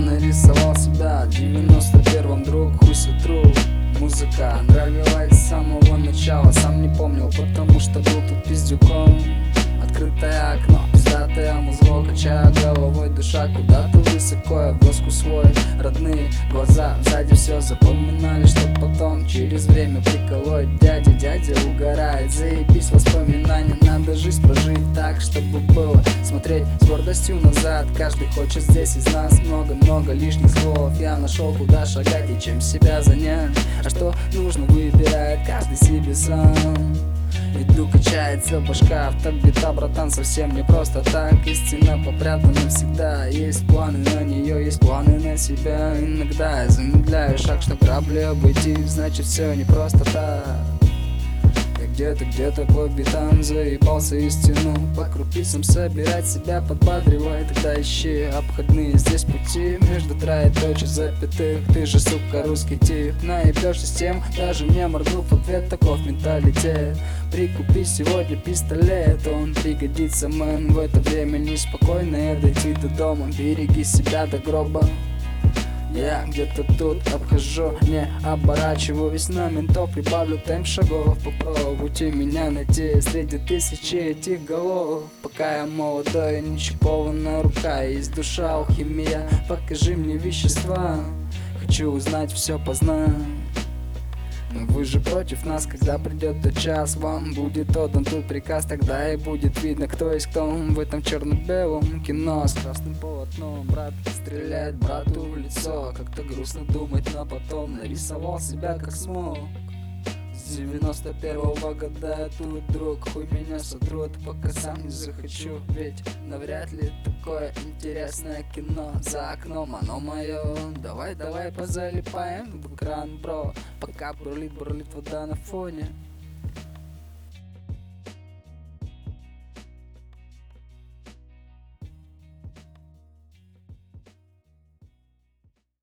нарисовал себя в девяносто первом друг хуйся труп Музыка нравилась с самого начала Сам не помнил, потому что был тут пиздюком. Открытое окно, пиздатая музло Качая головой, душа куда-то высоко Я в свой, родные глаза. Сзади все запоминали, что потом Через время приколоть. Дядя, дядя угорает Заебись воспоминания, надо жизнь прожить так, чтобы было. Смотреть с гордостью назад. Каждый хочет здесь из нас много-много лишних слов. Я нашел куда шагать и чем себя занять. А что нужно выбирает каждый себе сам. Иду качается башка. Автобита, братан, совсем не просто так. Истина попрятана всегда Есть планы на нее, есть планы на себя. Иногда я замедляю шаг, чтоб грабли обойти Значит все не просто так где-то, где-то по битам заебался истину По крупицам собирать себя подбадривай Тогда ищи обходные здесь пути. Между троеточек запятых Ты же, сука, русский тип. Наебешься с тем, даже моргнув в ответ Таков менталитет. Прикупи сегодня пистолет Он пригодится, мэн. В это время неспокойно дойти до дома Береги себя до гроба где-то тут обхожу, не оборачиваюсь на ментов Прибавлю темп шагов, попробуйте меня найти. Среди тысячи этих голов Пока я молодой, ничего на рука Есть душа, алхимия, покажи мне вещества Хочу узнать все, познать вы же против нас, когда придет тот час Вам будет отдан тут приказ, тогда и будет видно, кто есть кто. В этом черно-белом кино с красным полотном Брат стреляет брату в лицо. Как-то грустно думать, но потом нарисовал себя как смог с 91-го года. Я тут друг Хуй меня сотрут, пока сам не захочу. Ведь навряд ли такое интересное кино За окном. Оно мое Давай, давай позалипаем в экран, бро. Пока бурлит, бурлит вода на фоне